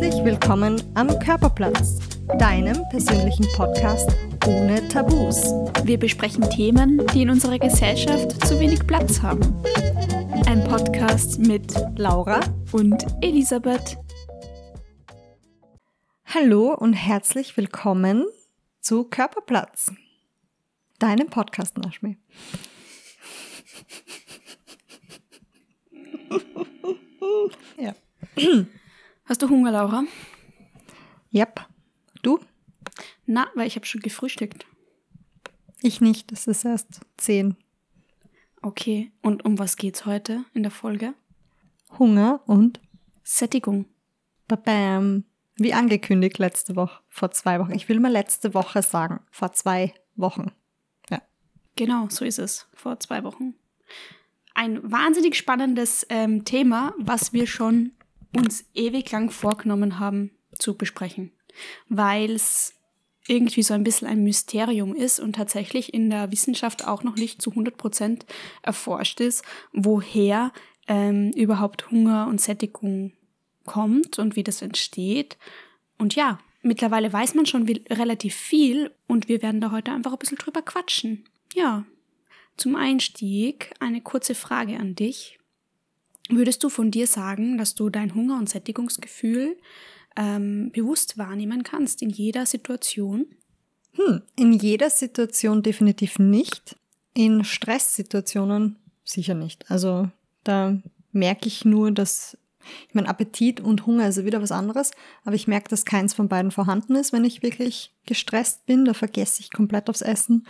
Herzlich willkommen am Körperplatz, deinem persönlichen Podcast ohne Tabus. Wir besprechen Themen, die in unserer Gesellschaft zu wenig Platz haben. Ein Podcast mit Laura und Elisabeth. Hallo und herzlich willkommen zu Körperplatz, deinem Podcast, Naschmi. ja. Hast du Hunger, Laura? Yep. Du? Na, weil ich habe schon gefrühstückt. Ich nicht, es ist erst zehn. Okay, und um was geht's heute in der Folge? Hunger und Sättigung. Babam. Wie angekündigt letzte Woche, vor zwei Wochen. Ich will mal letzte Woche sagen, vor zwei Wochen. Ja. Genau, so ist es, vor zwei Wochen. Ein wahnsinnig spannendes ähm, Thema, was wir schon uns ewig lang vorgenommen haben zu besprechen, weil es irgendwie so ein bisschen ein Mysterium ist und tatsächlich in der Wissenschaft auch noch nicht zu 100 Prozent erforscht ist, woher ähm, überhaupt Hunger und Sättigung kommt und wie das entsteht. Und ja, mittlerweile weiß man schon relativ viel und wir werden da heute einfach ein bisschen drüber quatschen. Ja, zum Einstieg eine kurze Frage an dich. Würdest du von dir sagen, dass du dein Hunger- und Sättigungsgefühl ähm, bewusst wahrnehmen kannst in jeder Situation? Hm, in jeder Situation definitiv nicht. In Stresssituationen sicher nicht. Also da merke ich nur, dass ich mein Appetit und Hunger ist wieder was anderes, aber ich merke, dass keins von beiden vorhanden ist, wenn ich wirklich gestresst bin. Da vergesse ich komplett aufs Essen.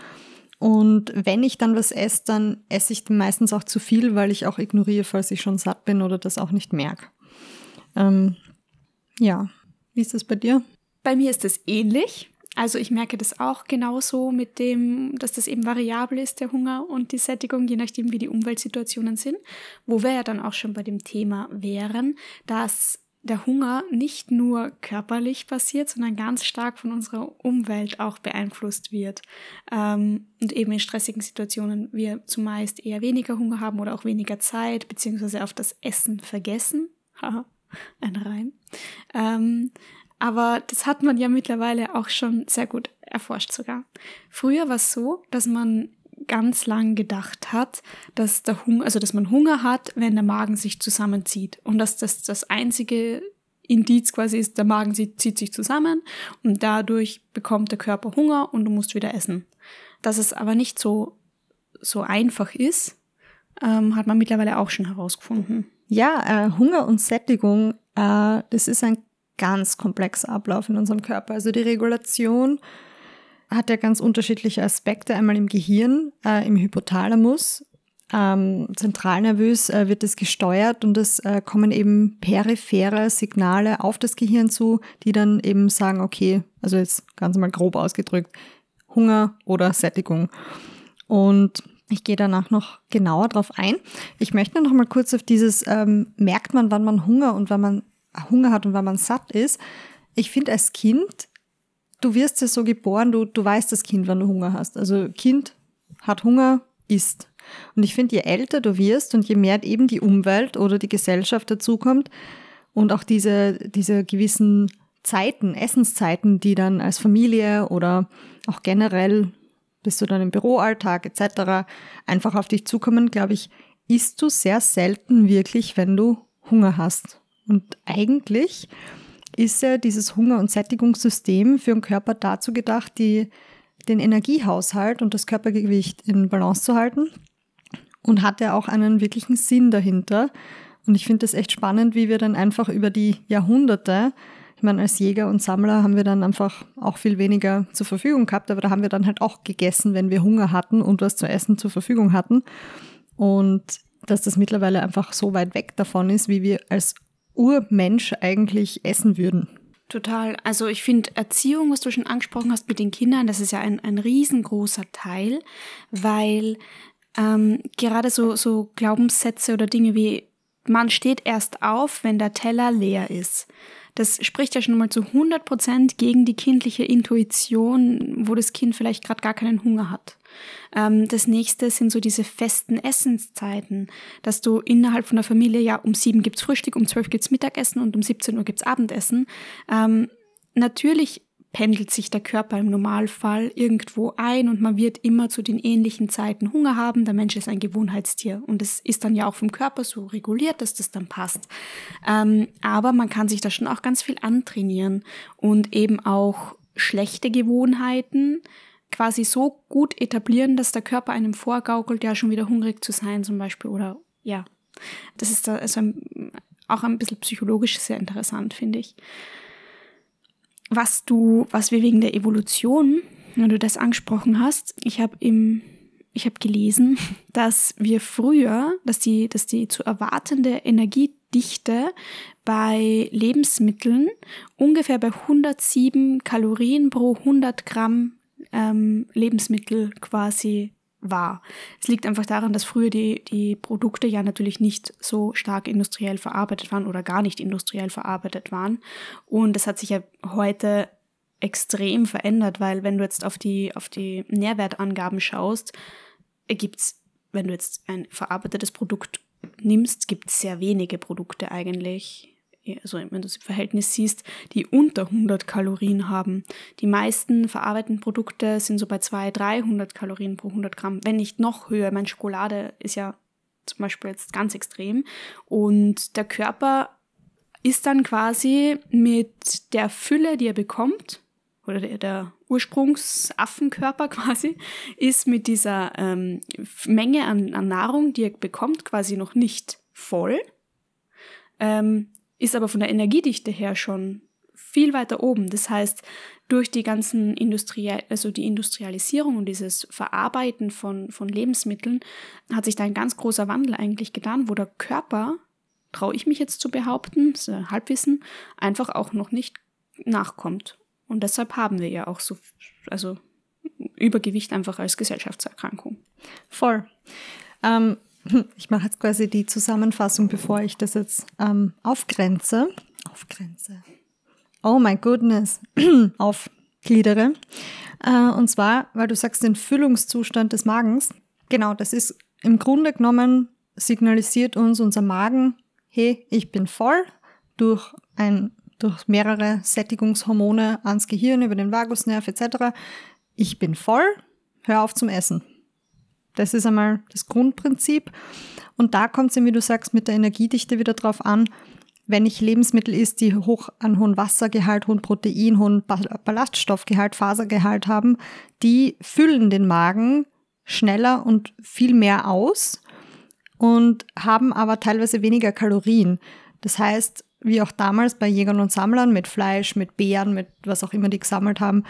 Und wenn ich dann was esse, dann esse ich meistens auch zu viel, weil ich auch ignoriere, falls ich schon satt bin oder das auch nicht merke. Ähm, ja, wie ist das bei dir? Bei mir ist es ähnlich. Also ich merke das auch genauso mit dem, dass das eben variabel ist, der Hunger und die Sättigung, je nachdem, wie die Umweltsituationen sind. Wo wir ja dann auch schon bei dem Thema wären, dass der Hunger nicht nur körperlich passiert, sondern ganz stark von unserer Umwelt auch beeinflusst wird. Ähm, und eben in stressigen Situationen wir zumeist eher weniger Hunger haben oder auch weniger Zeit, beziehungsweise auf das Essen vergessen. Haha, ein Reim. Ähm, aber das hat man ja mittlerweile auch schon sehr gut erforscht sogar. Früher war es so, dass man ganz lang gedacht hat, dass der Hunger, also dass man Hunger hat, wenn der Magen sich zusammenzieht und dass das das einzige Indiz quasi ist, der Magen zieht sich zusammen und dadurch bekommt der Körper Hunger und du musst wieder essen. Dass es aber nicht so so einfach ist, ähm, hat man mittlerweile auch schon herausgefunden. Ja, äh, Hunger und Sättigung, äh, das ist ein ganz komplexer Ablauf in unserem Körper. Also die Regulation hat ja ganz unterschiedliche Aspekte. Einmal im Gehirn, äh, im Hypothalamus, ähm, zentralnervös äh, wird es gesteuert und es äh, kommen eben periphere Signale auf das Gehirn zu, die dann eben sagen, okay, also jetzt ganz mal grob ausgedrückt, Hunger oder Sättigung. Und ich gehe danach noch genauer drauf ein. Ich möchte noch mal kurz auf dieses, ähm, merkt man, wann man Hunger und wann man Hunger hat und wann man satt ist. Ich finde, als Kind du wirst ja so geboren, du, du weißt das Kind, wann du Hunger hast. Also Kind hat Hunger, isst. Und ich finde, je älter du wirst und je mehr eben die Umwelt oder die Gesellschaft dazukommt und auch diese, diese gewissen Zeiten, Essenszeiten, die dann als Familie oder auch generell bist du dann im Büroalltag etc. einfach auf dich zukommen, glaube ich, isst du sehr selten wirklich, wenn du Hunger hast. Und eigentlich ist ja dieses Hunger- und Sättigungssystem für den Körper dazu gedacht, die, den Energiehaushalt und das Körpergewicht in Balance zu halten und hat ja auch einen wirklichen Sinn dahinter. Und ich finde das echt spannend, wie wir dann einfach über die Jahrhunderte, ich meine, als Jäger und Sammler haben wir dann einfach auch viel weniger zur Verfügung gehabt, aber da haben wir dann halt auch gegessen, wenn wir Hunger hatten und was zu essen zur Verfügung hatten. Und dass das mittlerweile einfach so weit weg davon ist, wie wir als Urmensch eigentlich essen würden. Total. Also ich finde Erziehung, was du schon angesprochen hast mit den Kindern, das ist ja ein, ein riesengroßer Teil, weil ähm, gerade so, so Glaubenssätze oder Dinge wie man steht erst auf, wenn der Teller leer ist. Das spricht ja schon mal zu 100 Prozent gegen die kindliche Intuition, wo das Kind vielleicht gerade gar keinen Hunger hat. Ähm, das nächste sind so diese festen Essenszeiten, dass du innerhalb von der Familie, ja, um sieben gibt's Frühstück, um zwölf gibt's Mittagessen und um 17 Uhr gibt's Abendessen. Ähm, natürlich pendelt sich der Körper im Normalfall irgendwo ein und man wird immer zu den ähnlichen Zeiten Hunger haben. Der Mensch ist ein Gewohnheitstier und es ist dann ja auch vom Körper so reguliert, dass das dann passt. Ähm, aber man kann sich da schon auch ganz viel antrainieren und eben auch schlechte Gewohnheiten quasi so gut etablieren, dass der Körper einem vorgaukelt, ja schon wieder hungrig zu sein zum Beispiel oder ja. Das ist da also auch ein bisschen psychologisch sehr interessant, finde ich was du, was wir wegen der Evolution, wenn du das angesprochen hast, ich habe im ich habe gelesen, dass wir früher, dass die, dass die zu erwartende Energiedichte bei Lebensmitteln ungefähr bei 107 Kalorien pro 100 Gramm ähm, Lebensmittel quasi war. Es liegt einfach daran, dass früher die, die Produkte ja natürlich nicht so stark industriell verarbeitet waren oder gar nicht industriell verarbeitet waren. Und das hat sich ja heute extrem verändert, weil wenn du jetzt auf die, auf die Nährwertangaben schaust, gibt's, wenn du jetzt ein verarbeitetes Produkt nimmst, gibt es sehr wenige Produkte eigentlich, also wenn du das im Verhältnis siehst, die unter 100 Kalorien haben. Die meisten verarbeiteten Produkte sind so bei 200, 300 Kalorien pro 100 Gramm, wenn nicht noch höher. Meine Schokolade ist ja zum Beispiel jetzt ganz extrem. Und der Körper ist dann quasi mit der Fülle, die er bekommt, oder der, der Ursprungsaffenkörper quasi, ist mit dieser ähm, Menge an, an Nahrung, die er bekommt, quasi noch nicht voll. Ähm, ist aber von der Energiedichte her schon viel weiter oben. Das heißt, durch die ganzen Industrial, also die Industrialisierung und dieses Verarbeiten von, von Lebensmitteln hat sich da ein ganz großer Wandel eigentlich getan, wo der Körper, traue ich mich jetzt zu behaupten, ist ein Halbwissen, einfach auch noch nicht nachkommt. Und deshalb haben wir ja auch so, also Übergewicht einfach als Gesellschaftserkrankung. Voll. Ähm, ich mache jetzt quasi die Zusammenfassung, bevor ich das jetzt ähm, aufgrenze. Aufgrenze. Oh my goodness. Aufgliedere. Äh, und zwar, weil du sagst, den Füllungszustand des Magens. Genau, das ist im Grunde genommen signalisiert uns unser Magen, hey, ich bin voll durch ein durch mehrere Sättigungshormone ans Gehirn über den Vagusnerv etc. Ich bin voll, hör auf zum Essen. Das ist einmal das Grundprinzip. Und da kommt es, wie du sagst, mit der Energiedichte wieder drauf an, wenn ich Lebensmittel isst, die hoch an hohen Wassergehalt, hohen Protein, hohen Ballaststoffgehalt, Fasergehalt haben, die füllen den Magen schneller und viel mehr aus und haben aber teilweise weniger Kalorien. Das heißt, wie auch damals bei Jägern und Sammlern mit Fleisch, mit Beeren, mit was auch immer die gesammelt haben,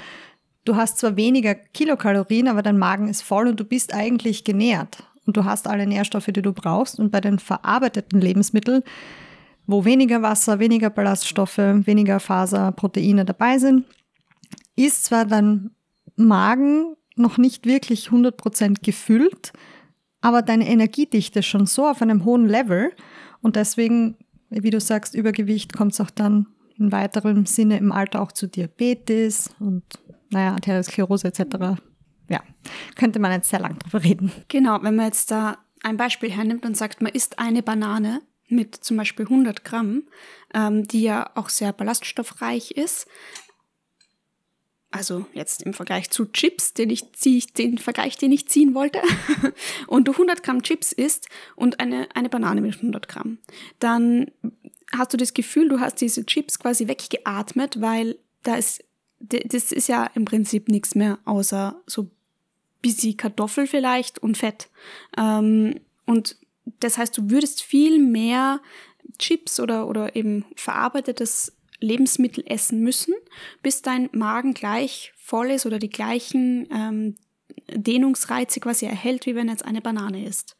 du hast zwar weniger Kilokalorien, aber dein Magen ist voll und du bist eigentlich genährt. Und du hast alle Nährstoffe, die du brauchst. Und bei den verarbeiteten Lebensmitteln, wo weniger Wasser, weniger Ballaststoffe, weniger Faser, Proteine dabei sind, ist zwar dein Magen noch nicht wirklich 100% gefüllt, aber deine Energiedichte schon so auf einem hohen Level und deswegen, wie du sagst, Übergewicht kommt es auch dann in weiterem Sinne im Alter auch zu Diabetes und naja, Arteriosklerose etc. Ja, könnte man jetzt sehr lang drüber reden. Genau, wenn man jetzt da ein Beispiel hernimmt und sagt, man isst eine Banane mit zum Beispiel 100 Gramm, ähm, die ja auch sehr ballaststoffreich ist, also jetzt im Vergleich zu Chips, den ich ziehe, den Vergleich, den ich ziehen wollte, und du 100 Gramm Chips isst und eine, eine Banane mit 100 Gramm, dann hast du das Gefühl, du hast diese Chips quasi weggeatmet, weil da ist das ist ja im Prinzip nichts mehr außer so busy Kartoffel vielleicht und Fett. Ähm, und das heißt, du würdest viel mehr Chips oder, oder eben verarbeitetes Lebensmittel essen müssen, bis dein Magen gleich voll ist oder die gleichen ähm, Dehnungsreize quasi erhält, wie wenn jetzt eine Banane ist.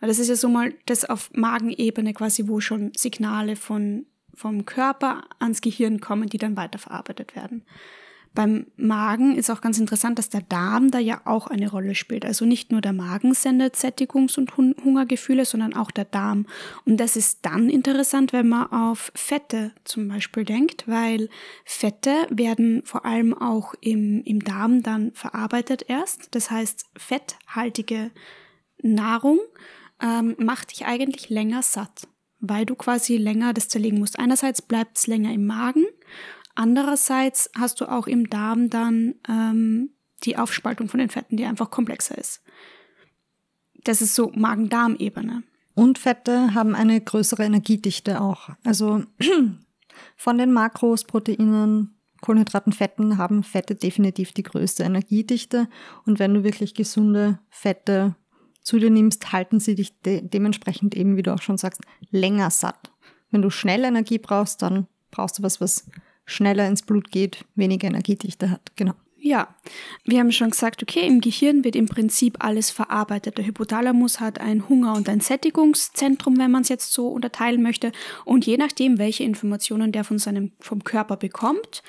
Das ist ja so mal das auf Magenebene quasi, wo schon Signale von vom Körper ans Gehirn kommen, die dann weiterverarbeitet werden. beim Magen ist auch ganz interessant, dass der Darm da ja auch eine Rolle spielt. Also nicht nur der Magen sendet Sättigungs- und Hungergefühle, sondern auch der Darm. Und das ist dann interessant, wenn man auf Fette zum Beispiel denkt, weil Fette werden vor allem auch im, im Darm dann verarbeitet erst. Das heißt, fetthaltige Nahrung ähm, macht dich eigentlich länger satt, weil du quasi länger das zerlegen musst. Einerseits bleibt es länger im Magen Andererseits hast du auch im Darm dann ähm, die Aufspaltung von den Fetten, die einfach komplexer ist. Das ist so Magen-Darm-Ebene. Und Fette haben eine größere Energiedichte auch. Also von den Makros, Proteinen, Kohlenhydraten, Fetten haben Fette definitiv die größte Energiedichte. Und wenn du wirklich gesunde Fette zu dir nimmst, halten sie dich de dementsprechend eben, wie du auch schon sagst, länger satt. Wenn du schnell Energie brauchst, dann brauchst du was, was schneller ins Blut geht, weniger Energiedichte hat. Genau. Ja, wir haben schon gesagt, okay, im Gehirn wird im Prinzip alles verarbeitet. Der Hypothalamus hat ein Hunger- und ein Sättigungszentrum, wenn man es jetzt so unterteilen möchte. Und je nachdem, welche Informationen der von seinem, vom Körper bekommt,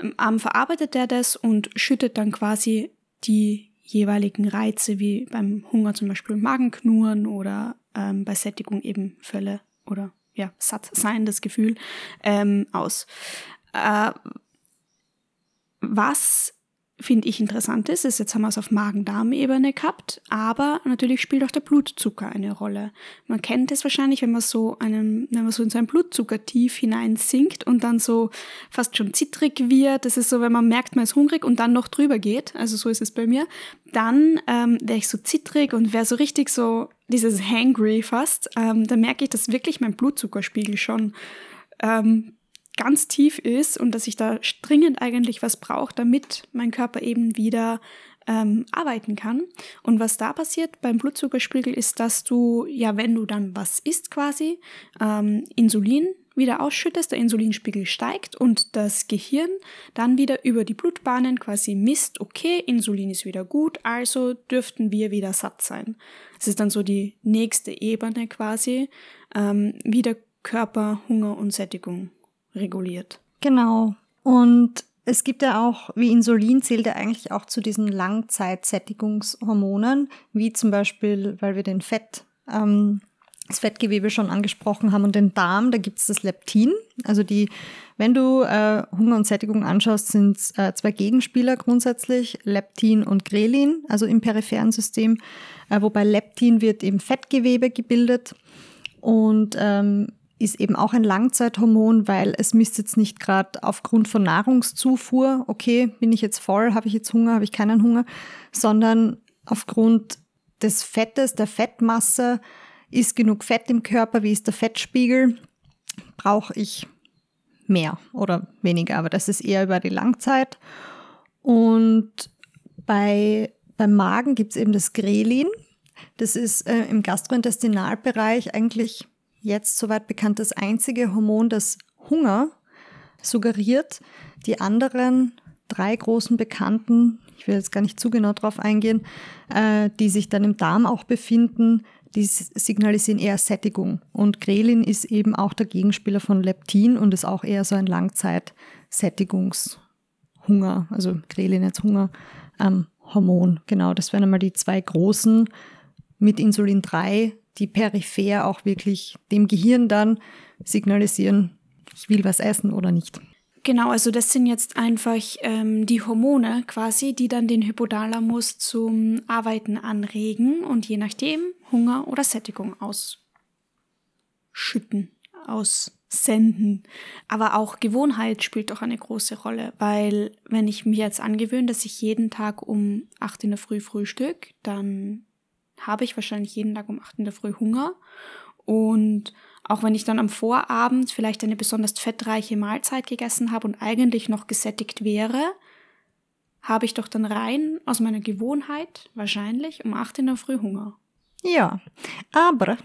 ähm, verarbeitet er das und schüttet dann quasi die jeweiligen Reize, wie beim Hunger zum Beispiel Magenknurren oder ähm, bei Sättigung eben Völle oder ja, satt sein, das Gefühl, ähm, aus. Äh, was finde ich interessant ist, ist, jetzt haben wir es auf Magen-Darm-Ebene gehabt, aber natürlich spielt auch der Blutzucker eine Rolle. Man kennt es wahrscheinlich, wenn man so einen, wenn man so in sein Blutzucker tief hineinsinkt und dann so fast schon zittrig wird. Das ist so, wenn man merkt, man ist hungrig und dann noch drüber geht. Also so ist es bei mir. Dann ähm, wäre ich so zittrig und wäre so richtig so dieses hangry fast. Ähm, da merke ich, dass wirklich mein Blutzuckerspiegel schon ähm, ganz tief ist und dass ich da dringend eigentlich was brauche, damit mein Körper eben wieder ähm, arbeiten kann. Und was da passiert beim Blutzuckerspiegel ist, dass du, ja, wenn du dann was isst quasi, ähm, Insulin wieder ausschüttest, der Insulinspiegel steigt und das Gehirn dann wieder über die Blutbahnen quasi misst, okay, Insulin ist wieder gut, also dürften wir wieder satt sein. Das ist dann so die nächste Ebene quasi, ähm, wie der Körper Hunger und Sättigung reguliert. Genau. Und es gibt ja auch, wie Insulin zählt ja eigentlich auch zu diesen Langzeitsättigungshormonen, wie zum Beispiel, weil wir den Fett, ähm, das Fettgewebe schon angesprochen haben und den Darm, da gibt es das Leptin. Also die, wenn du äh, Hunger und Sättigung anschaust, sind es äh, zwei Gegenspieler grundsätzlich, Leptin und Grelin, also im peripheren System, äh, wobei Leptin wird im Fettgewebe gebildet und ähm, ist eben auch ein Langzeithormon, weil es misst jetzt nicht gerade aufgrund von Nahrungszufuhr, okay, bin ich jetzt voll, habe ich jetzt Hunger, habe ich keinen Hunger, sondern aufgrund des Fettes, der Fettmasse, ist genug Fett im Körper, wie ist der Fettspiegel, brauche ich mehr oder weniger, aber das ist eher über die Langzeit. Und bei, beim Magen gibt es eben das Grelin. Das ist äh, im Gastrointestinalbereich eigentlich jetzt soweit bekannt das einzige Hormon, das Hunger suggeriert. Die anderen drei großen Bekannten, ich will jetzt gar nicht zu genau drauf eingehen, äh, die sich dann im Darm auch befinden, die signalisieren eher Sättigung. Und Grelin ist eben auch der Gegenspieler von Leptin und ist auch eher so ein Langzeitsättigungshunger, also Grelin jetzt Hunger, ähm, Hormon. Genau, das wären einmal die zwei großen mit Insulin 3 die peripher auch wirklich dem Gehirn dann signalisieren, ich will was essen oder nicht. Genau, also das sind jetzt einfach ähm, die Hormone quasi, die dann den Hypothalamus zum Arbeiten anregen und je nachdem Hunger oder Sättigung ausschütten, aussenden. Aber auch Gewohnheit spielt doch eine große Rolle, weil wenn ich mir jetzt angewöhne, dass ich jeden Tag um 8 in der Früh frühstück, dann habe ich wahrscheinlich jeden Tag um 8 in der Früh Hunger. Und auch wenn ich dann am Vorabend vielleicht eine besonders fettreiche Mahlzeit gegessen habe und eigentlich noch gesättigt wäre, habe ich doch dann rein aus meiner Gewohnheit wahrscheinlich um 8 in der Früh Hunger. Ja, aber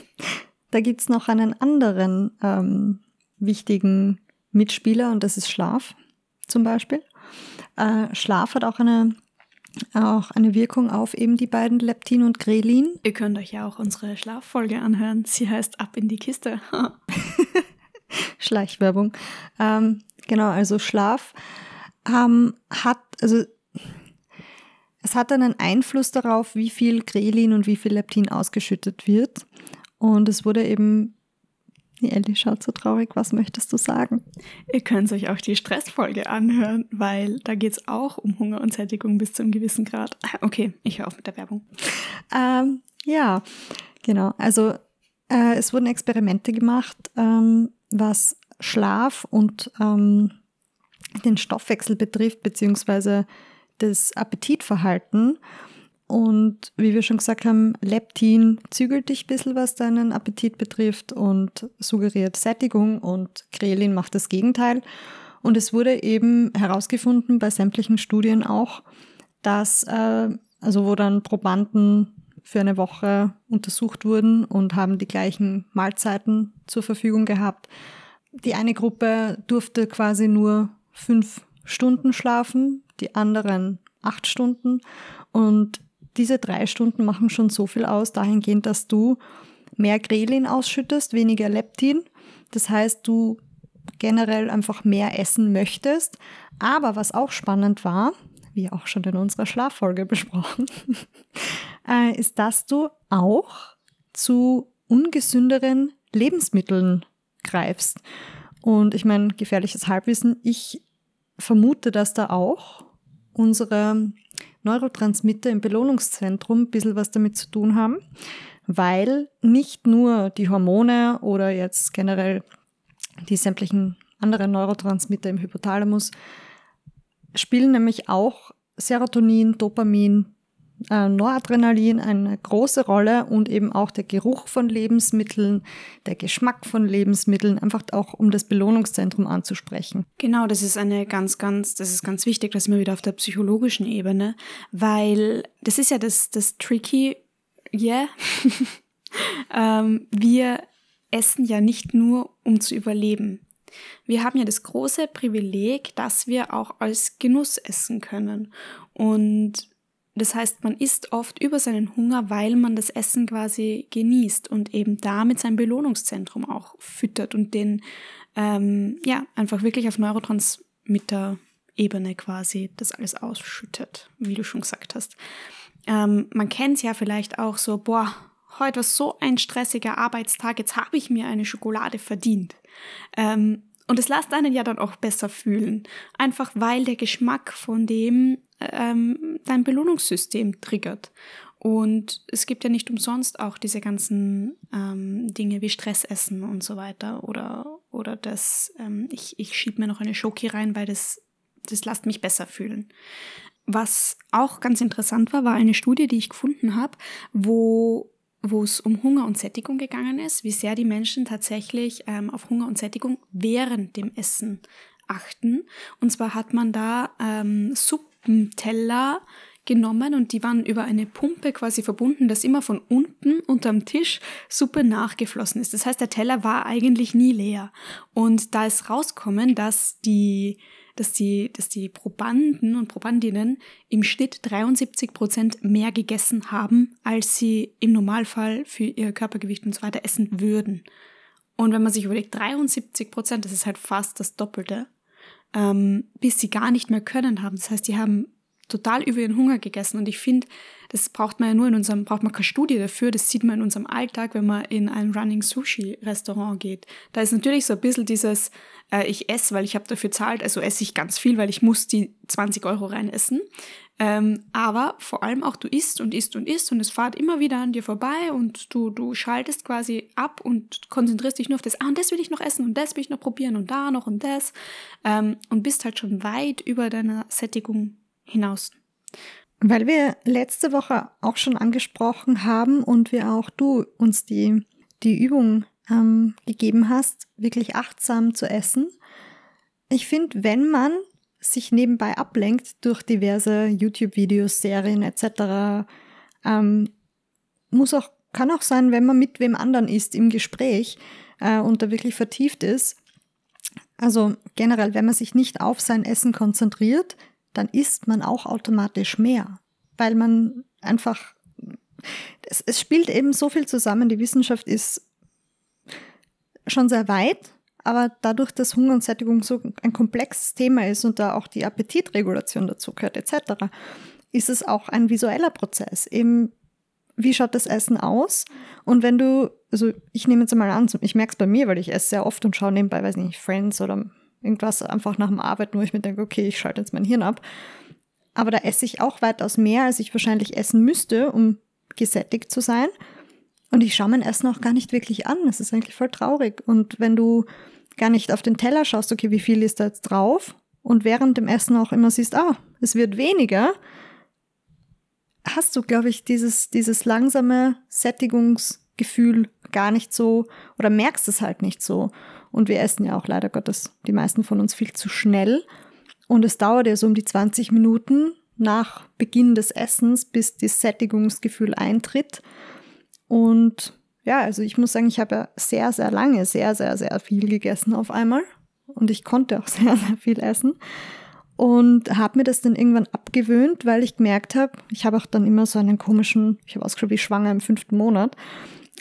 da gibt es noch einen anderen ähm, wichtigen Mitspieler und das ist Schlaf zum Beispiel. Äh, Schlaf hat auch eine auch eine Wirkung auf eben die beiden Leptin und Grelin. Ihr könnt euch ja auch unsere Schlaffolge anhören. Sie heißt Ab in die Kiste. Schleichwerbung. Ähm, genau, also Schlaf ähm, hat, also es hat einen Einfluss darauf, wie viel Grelin und wie viel Leptin ausgeschüttet wird. Und es wurde eben, die Ellie schaut so traurig, was möchtest du sagen? Ihr könnt euch auch die Stressfolge anhören, weil da geht es auch um Hunger und Sättigung bis zu einem gewissen Grad. Okay, ich höre auf mit der Werbung. Ähm, ja, genau. Also äh, es wurden Experimente gemacht, ähm, was Schlaf und ähm, den Stoffwechsel betrifft, beziehungsweise das Appetitverhalten. Und wie wir schon gesagt haben, Leptin zügelt dich ein bisschen, was deinen Appetit betrifft und suggeriert Sättigung und Grelin macht das Gegenteil. Und es wurde eben herausgefunden bei sämtlichen Studien auch, dass, äh, also wo dann Probanden für eine Woche untersucht wurden und haben die gleichen Mahlzeiten zur Verfügung gehabt. Die eine Gruppe durfte quasi nur fünf Stunden schlafen, die anderen acht Stunden. Und diese drei Stunden machen schon so viel aus, dahingehend, dass du mehr Grelin ausschüttest, weniger Leptin. Das heißt, du generell einfach mehr essen möchtest. Aber was auch spannend war, wie auch schon in unserer Schlaffolge besprochen, äh, ist, dass du auch zu ungesünderen Lebensmitteln greifst. Und ich meine, gefährliches Halbwissen, ich vermute, dass da auch unsere Neurotransmitter im Belohnungszentrum ein bisschen was damit zu tun haben, weil nicht nur die Hormone oder jetzt generell die sämtlichen anderen Neurotransmitter im Hypothalamus spielen nämlich auch Serotonin, Dopamin, äh, Noradrenalin eine große Rolle und eben auch der Geruch von Lebensmitteln, der Geschmack von Lebensmitteln, einfach auch um das Belohnungszentrum anzusprechen. Genau, das ist eine ganz, ganz, das ist ganz wichtig, das immer wieder auf der psychologischen Ebene, weil das ist ja das, das Tricky, yeah. ähm, wir essen ja nicht nur, um zu überleben. Wir haben ja das große Privileg, dass wir auch als Genuss essen können. Und das heißt, man isst oft über seinen Hunger, weil man das Essen quasi genießt und eben damit sein Belohnungszentrum auch füttert und den, ähm, ja, einfach wirklich auf Neurotransmitter-Ebene quasi das alles ausschüttet, wie du schon gesagt hast. Ähm, man kennt es ja vielleicht auch so, boah, heute war so ein stressiger Arbeitstag, jetzt habe ich mir eine Schokolade verdient. Ähm, und es lässt einen ja dann auch besser fühlen. Einfach weil der Geschmack von dem ähm, dein Belohnungssystem triggert. Und es gibt ja nicht umsonst auch diese ganzen ähm, Dinge wie Stressessen und so weiter oder, oder das, ähm, ich, ich schiebe mir noch eine Schoki rein, weil das, das lässt mich besser fühlen. Was auch ganz interessant war, war eine Studie, die ich gefunden habe, wo wo es um Hunger und Sättigung gegangen ist, wie sehr die Menschen tatsächlich ähm, auf Hunger und Sättigung während dem Essen achten. Und zwar hat man da ähm, Suppenteller genommen und die waren über eine Pumpe quasi verbunden, dass immer von unten unterm Tisch Suppe nachgeflossen ist. Das heißt, der Teller war eigentlich nie leer. Und da ist rauskommen, dass die dass die, dass die Probanden und Probandinnen im Schnitt 73 Prozent mehr gegessen haben, als sie im Normalfall für ihr Körpergewicht und so weiter essen würden. Und wenn man sich überlegt, 73 Prozent, das ist halt fast das Doppelte, ähm, bis sie gar nicht mehr können haben. Das heißt, die haben total über ihren Hunger gegessen. Und ich finde, das braucht man ja nur in unserem, braucht man keine Studie dafür. Das sieht man in unserem Alltag, wenn man in ein Running Sushi Restaurant geht. Da ist natürlich so ein bisschen dieses, äh, ich esse, weil ich habe dafür zahlt, also esse ich ganz viel, weil ich muss die 20 Euro rein essen. Ähm, aber vor allem auch du isst und isst und isst und es fahrt immer wieder an dir vorbei und du, du schaltest quasi ab und konzentrierst dich nur auf das, ah, und das will ich noch essen und das will ich noch probieren und da noch und das ähm, und bist halt schon weit über deiner Sättigung hinaus. Weil wir letzte Woche auch schon angesprochen haben und wir auch du uns die, die Übung ähm, gegeben hast, wirklich achtsam zu essen. Ich finde, wenn man sich nebenbei ablenkt durch diverse YouTube-Videos, Serien etc., ähm, muss auch, kann auch sein, wenn man mit wem anderen ist im Gespräch äh, und da wirklich vertieft ist. Also generell, wenn man sich nicht auf sein Essen konzentriert, dann isst man auch automatisch mehr, weil man einfach, es, es spielt eben so viel zusammen. Die Wissenschaft ist schon sehr weit, Aber dadurch, dass Hunger und Sättigung so ein komplexes Thema ist und da auch die Appetitregulation dazu gehört etc., ist es auch ein visueller Prozess. Eben, wie schaut das Essen aus? Und wenn du, also ich nehme jetzt einmal an, ich merke es bei mir, weil ich esse sehr oft und schaue nebenbei, weiß nicht, Friends oder irgendwas einfach nach dem Arbeiten, wo ich mir denke, okay, ich schalte jetzt mein Hirn ab. Aber da esse ich auch weitaus mehr, als ich wahrscheinlich essen müsste, um gesättigt zu sein. Und ich schaue mein Essen auch gar nicht wirklich an. Das ist eigentlich voll traurig. Und wenn du gar nicht auf den Teller schaust, okay, wie viel ist da jetzt drauf? Und während dem Essen auch immer siehst, ah, es wird weniger, hast du, glaube ich, dieses, dieses langsame Sättigungsgefühl gar nicht so oder merkst es halt nicht so. Und wir essen ja auch leider Gottes die meisten von uns viel zu schnell. Und es dauert ja so um die 20 Minuten nach Beginn des Essens, bis das Sättigungsgefühl eintritt. Und ja, also ich muss sagen, ich habe ja sehr, sehr lange, sehr, sehr, sehr viel gegessen auf einmal. Und ich konnte auch sehr, sehr viel essen. Und habe mir das dann irgendwann abgewöhnt, weil ich gemerkt habe, ich habe auch dann immer so einen komischen, ich habe ausgeschaut wie schwanger im fünften Monat.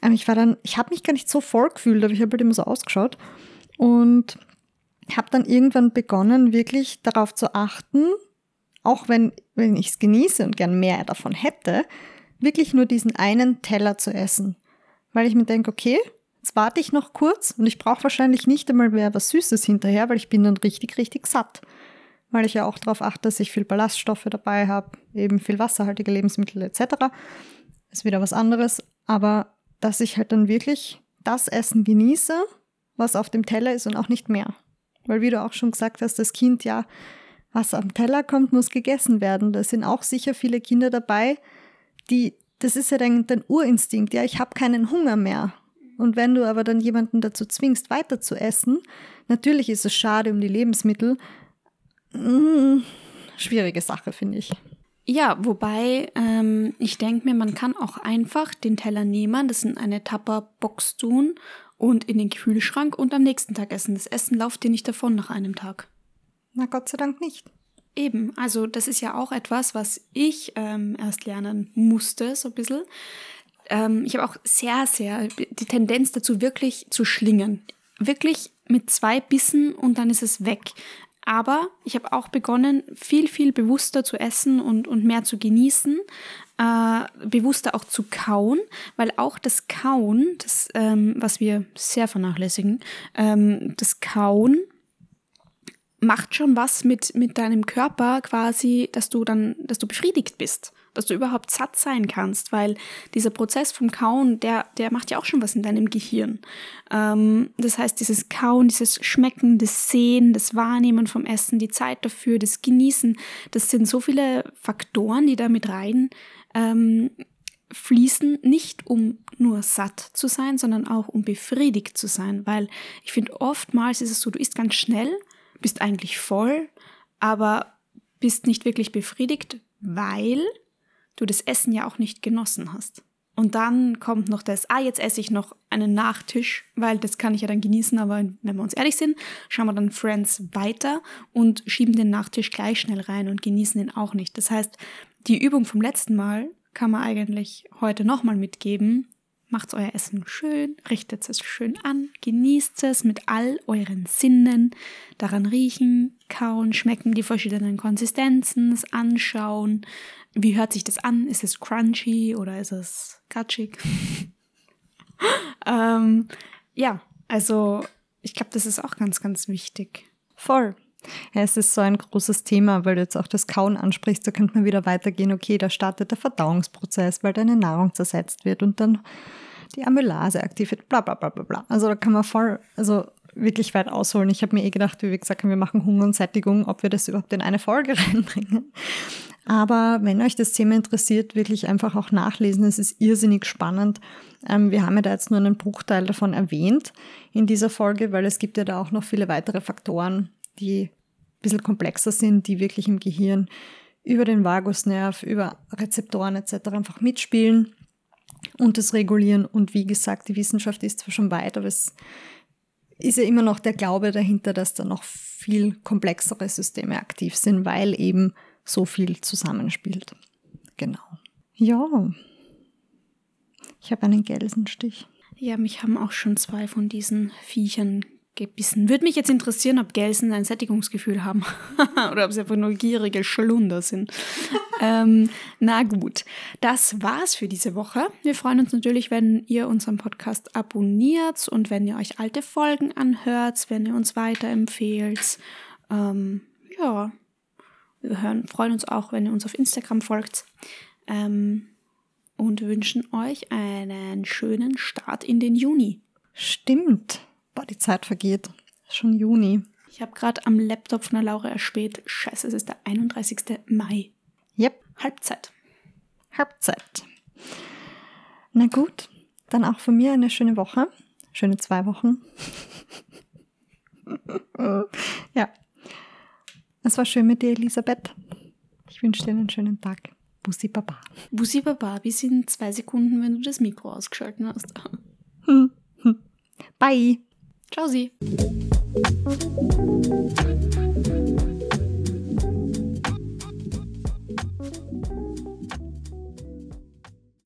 Aber ich war dann, ich habe mich gar nicht so voll gefühlt, aber ich habe halt immer so ausgeschaut. Und habe dann irgendwann begonnen, wirklich darauf zu achten, auch wenn, wenn ich es genieße und gern mehr davon hätte, wirklich nur diesen einen Teller zu essen. Weil ich mir denke, okay, jetzt warte ich noch kurz und ich brauche wahrscheinlich nicht einmal mehr was Süßes hinterher, weil ich bin dann richtig, richtig satt. Weil ich ja auch darauf achte, dass ich viel Ballaststoffe dabei habe, eben viel wasserhaltige Lebensmittel etc. Ist wieder was anderes. Aber dass ich halt dann wirklich das Essen genieße, was auf dem Teller ist und auch nicht mehr. Weil wie du auch schon gesagt hast, das Kind ja, was am Teller kommt, muss gegessen werden. Da sind auch sicher viele Kinder dabei, die, das ist ja dein, dein Urinstinkt, ja, ich habe keinen Hunger mehr. Und wenn du aber dann jemanden dazu zwingst, weiter zu essen, natürlich ist es schade um die Lebensmittel. Hm, schwierige Sache, finde ich. Ja, wobei ähm, ich denke mir, man kann auch einfach den Teller nehmen, das in eine Tupperbox tun und in den Kühlschrank und am nächsten Tag essen. Das Essen läuft dir nicht davon nach einem Tag. Na Gott sei Dank nicht. Eben, also das ist ja auch etwas, was ich ähm, erst lernen musste, so ein bisschen. Ähm, ich habe auch sehr, sehr die Tendenz dazu, wirklich zu schlingen. Wirklich mit zwei Bissen und dann ist es weg. Aber ich habe auch begonnen, viel, viel bewusster zu essen und, und mehr zu genießen, äh, bewusster auch zu kauen, weil auch das Kauen, das, ähm, was wir sehr vernachlässigen, ähm, das Kauen macht schon was mit, mit deinem Körper quasi, dass du dann, dass du befriedigt bist, dass du überhaupt satt sein kannst, weil dieser Prozess vom Kauen, der, der macht ja auch schon was in deinem Gehirn. Ähm, das heißt, dieses Kauen, dieses Schmecken, das Sehen, das Wahrnehmen vom Essen, die Zeit dafür, das Genießen, das sind so viele Faktoren, die da mit rein ähm, fließen, nicht um nur satt zu sein, sondern auch um befriedigt zu sein, weil ich finde, oftmals ist es so, du isst ganz schnell, bist eigentlich voll, aber bist nicht wirklich befriedigt, weil du das Essen ja auch nicht genossen hast. Und dann kommt noch das, ah, jetzt esse ich noch einen Nachtisch, weil das kann ich ja dann genießen, aber wenn wir uns ehrlich sind, schauen wir dann Friends weiter und schieben den Nachtisch gleich schnell rein und genießen ihn auch nicht. Das heißt, die Übung vom letzten Mal kann man eigentlich heute nochmal mitgeben. Macht euer Essen schön, richtet es schön an, genießt es mit all euren Sinnen, daran riechen, kauen, schmecken, die verschiedenen Konsistenzen, anschauen. Wie hört sich das an? Ist es crunchy oder ist es gatschig? ähm, ja, also ich glaube, das ist auch ganz, ganz wichtig. Voll. Ja, es ist so ein großes Thema, weil du jetzt auch das Kauen ansprichst. Da könnte man wieder weitergehen. Okay, da startet der Verdauungsprozess, weil deine Nahrung zersetzt wird und dann die Amylase aktiv wird, bla bla bla bla bla. Also da kann man voll, also wirklich weit ausholen. Ich habe mir eh gedacht, wie wir gesagt haben, wir machen Hunger und Sättigung, ob wir das überhaupt in eine Folge reinbringen. Aber wenn euch das Thema interessiert, wirklich einfach auch nachlesen. Es ist irrsinnig spannend. Ähm, wir haben ja da jetzt nur einen Bruchteil davon erwähnt in dieser Folge, weil es gibt ja da auch noch viele weitere Faktoren, die ein bisschen komplexer sind, die wirklich im Gehirn über den Vagusnerv, über Rezeptoren etc. einfach mitspielen und das regulieren. Und wie gesagt, die Wissenschaft ist zwar schon weit, aber es ist ja immer noch der Glaube dahinter, dass da noch viel komplexere Systeme aktiv sind, weil eben so viel zusammenspielt. Genau. Ja. Ich habe einen Gelsenstich. Ja, mich haben auch schon zwei von diesen Viechern gebissen. Würde mich jetzt interessieren, ob Gelsen ein Sättigungsgefühl haben oder ob sie einfach nur gierige Schlunder sind. ähm, na gut, das war's für diese Woche. Wir freuen uns natürlich, wenn ihr unseren Podcast abonniert und wenn ihr euch alte Folgen anhört, wenn ihr uns weiterempfehlt. Ähm, ja, wir hören, freuen uns auch, wenn ihr uns auf Instagram folgt. Ähm, und wünschen euch einen schönen Start in den Juni. Stimmt. Boah, die Zeit vergeht. Schon Juni. Ich habe gerade am Laptop von der Laura erspäht. Scheiße, es ist der 31. Mai. Yep. Halbzeit. Halbzeit. Na gut, dann auch von mir eine schöne Woche. Schöne zwei Wochen. ja. Es war schön mit dir, Elisabeth. Ich wünsche dir einen schönen Tag. Bussi Baba. Bussi Baba, bis in zwei Sekunden, wenn du das Mikro ausgeschalten hast. Bye. Sie.